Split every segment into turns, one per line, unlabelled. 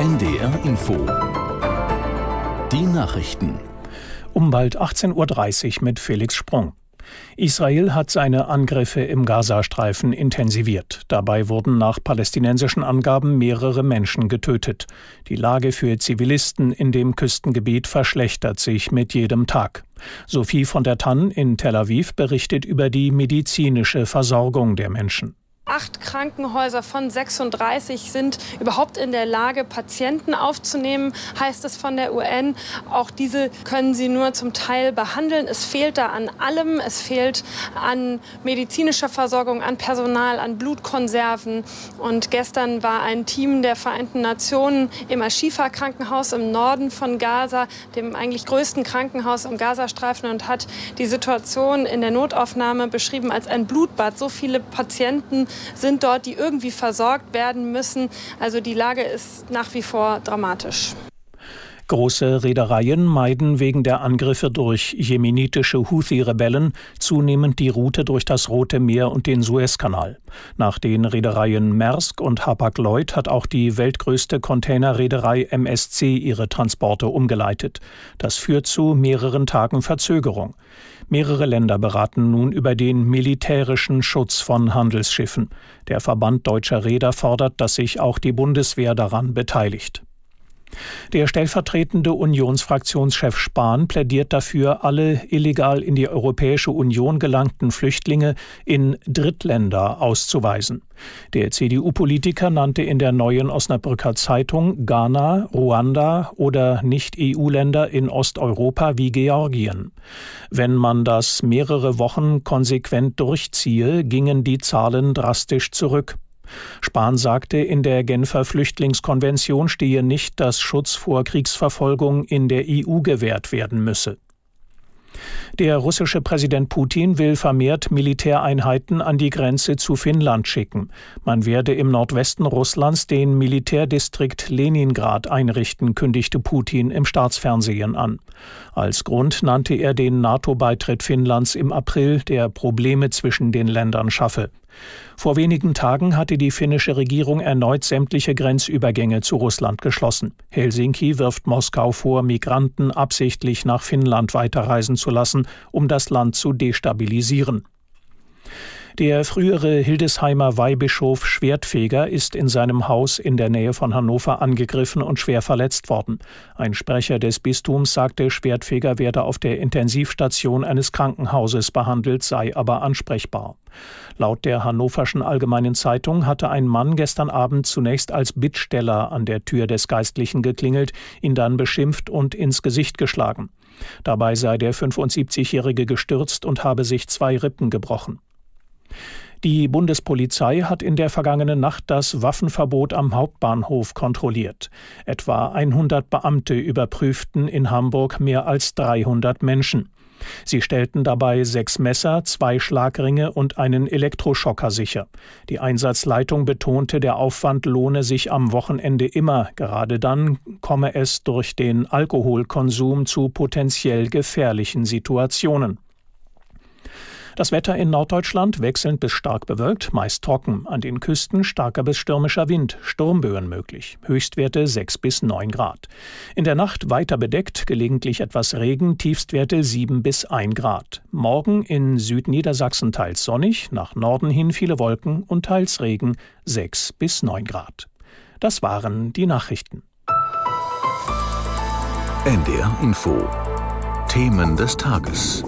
NDR Info. Die Nachrichten.
Um bald 18.30 Uhr mit Felix Sprung. Israel hat seine Angriffe im Gazastreifen intensiviert. Dabei wurden nach palästinensischen Angaben mehrere Menschen getötet. Die Lage für Zivilisten in dem Küstengebiet verschlechtert sich mit jedem Tag. Sophie von der Tann in Tel Aviv berichtet über die medizinische Versorgung der Menschen.
Acht Krankenhäuser von 36 sind überhaupt in der Lage, Patienten aufzunehmen, heißt es von der UN. Auch diese können sie nur zum Teil behandeln. Es fehlt da an allem. Es fehlt an medizinischer Versorgung, an Personal, an Blutkonserven. Und gestern war ein Team der Vereinten Nationen im Ashifa Krankenhaus im Norden von Gaza, dem eigentlich größten Krankenhaus im Gazastreifen, und hat die Situation in der Notaufnahme beschrieben als ein Blutbad. So viele Patienten sind dort, die irgendwie versorgt werden müssen. Also die Lage ist nach wie vor dramatisch.
Große Reedereien meiden wegen der Angriffe durch jemenitische Houthi-Rebellen zunehmend die Route durch das Rote Meer und den Suezkanal. Nach den Reedereien Maersk und Hapag-Lloyd hat auch die weltgrößte Containerreederei MSC ihre Transporte umgeleitet. Das führt zu mehreren Tagen Verzögerung. Mehrere Länder beraten nun über den militärischen Schutz von Handelsschiffen. Der Verband deutscher Reeder fordert, dass sich auch die Bundeswehr daran beteiligt. Der stellvertretende Unionsfraktionschef Spahn plädiert dafür, alle illegal in die Europäische Union gelangten Flüchtlinge in Drittländer auszuweisen. Der CDU-Politiker nannte in der neuen Osnabrücker Zeitung Ghana, Ruanda oder Nicht-EU-Länder in Osteuropa wie Georgien. Wenn man das mehrere Wochen konsequent durchziehe, gingen die Zahlen drastisch zurück. Spahn sagte, in der Genfer Flüchtlingskonvention stehe nicht, dass Schutz vor Kriegsverfolgung in der EU gewährt werden müsse. Der russische Präsident Putin will vermehrt Militäreinheiten an die Grenze zu Finnland schicken. Man werde im Nordwesten Russlands den Militärdistrikt Leningrad einrichten, kündigte Putin im Staatsfernsehen an. Als Grund nannte er den NATO-Beitritt Finnlands im April, der Probleme zwischen den Ländern schaffe. Vor wenigen Tagen hatte die finnische Regierung erneut sämtliche Grenzübergänge zu Russland geschlossen. Helsinki wirft Moskau vor, Migranten absichtlich nach Finnland weiterreisen zu lassen, um das Land zu destabilisieren. Der frühere Hildesheimer Weihbischof Schwertfeger ist in seinem Haus in der Nähe von Hannover angegriffen und schwer verletzt worden. Ein Sprecher des Bistums sagte, Schwertfeger werde auf der Intensivstation eines Krankenhauses behandelt, sei aber ansprechbar. Laut der Hannoverschen Allgemeinen Zeitung hatte ein Mann gestern Abend zunächst als Bittsteller an der Tür des Geistlichen geklingelt, ihn dann beschimpft und ins Gesicht geschlagen. Dabei sei der 75-Jährige gestürzt und habe sich zwei Rippen gebrochen. Die Bundespolizei hat in der vergangenen Nacht das Waffenverbot am Hauptbahnhof kontrolliert. Etwa 100 Beamte überprüften in Hamburg mehr als 300 Menschen. Sie stellten dabei sechs Messer, zwei Schlagringe und einen Elektroschocker sicher. Die Einsatzleitung betonte, der Aufwand lohne sich am Wochenende immer, gerade dann komme es durch den Alkoholkonsum zu potenziell gefährlichen Situationen. Das Wetter in Norddeutschland wechselnd bis stark bewölkt, meist trocken. An den Küsten starker bis stürmischer Wind, Sturmböen möglich. Höchstwerte 6 bis 9 Grad. In der Nacht weiter bedeckt, gelegentlich etwas Regen, Tiefstwerte 7 bis 1 Grad. Morgen in Südniedersachsen teils sonnig, nach Norden hin viele Wolken und teils Regen 6 bis 9 Grad. Das waren die Nachrichten.
NDR Info. Themen des Tages.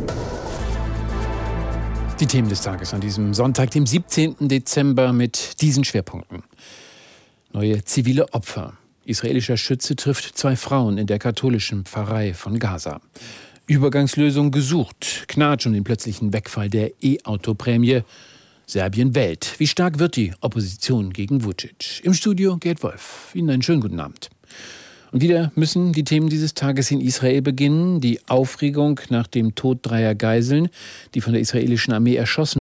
Die Themen des Tages an diesem Sonntag, dem 17. Dezember, mit diesen Schwerpunkten. Neue zivile Opfer. Israelischer Schütze trifft zwei Frauen in der katholischen Pfarrei von Gaza. Übergangslösung gesucht. Knatsch um den plötzlichen Wegfall der E-Auto-Prämie. Serbien wählt. Wie stark wird die Opposition gegen Vucic? Im Studio Gerd Wolf. Ihnen einen schönen guten Abend. Und wieder müssen die Themen dieses Tages in Israel beginnen. Die Aufregung nach dem Tod dreier Geiseln, die von der israelischen Armee erschossen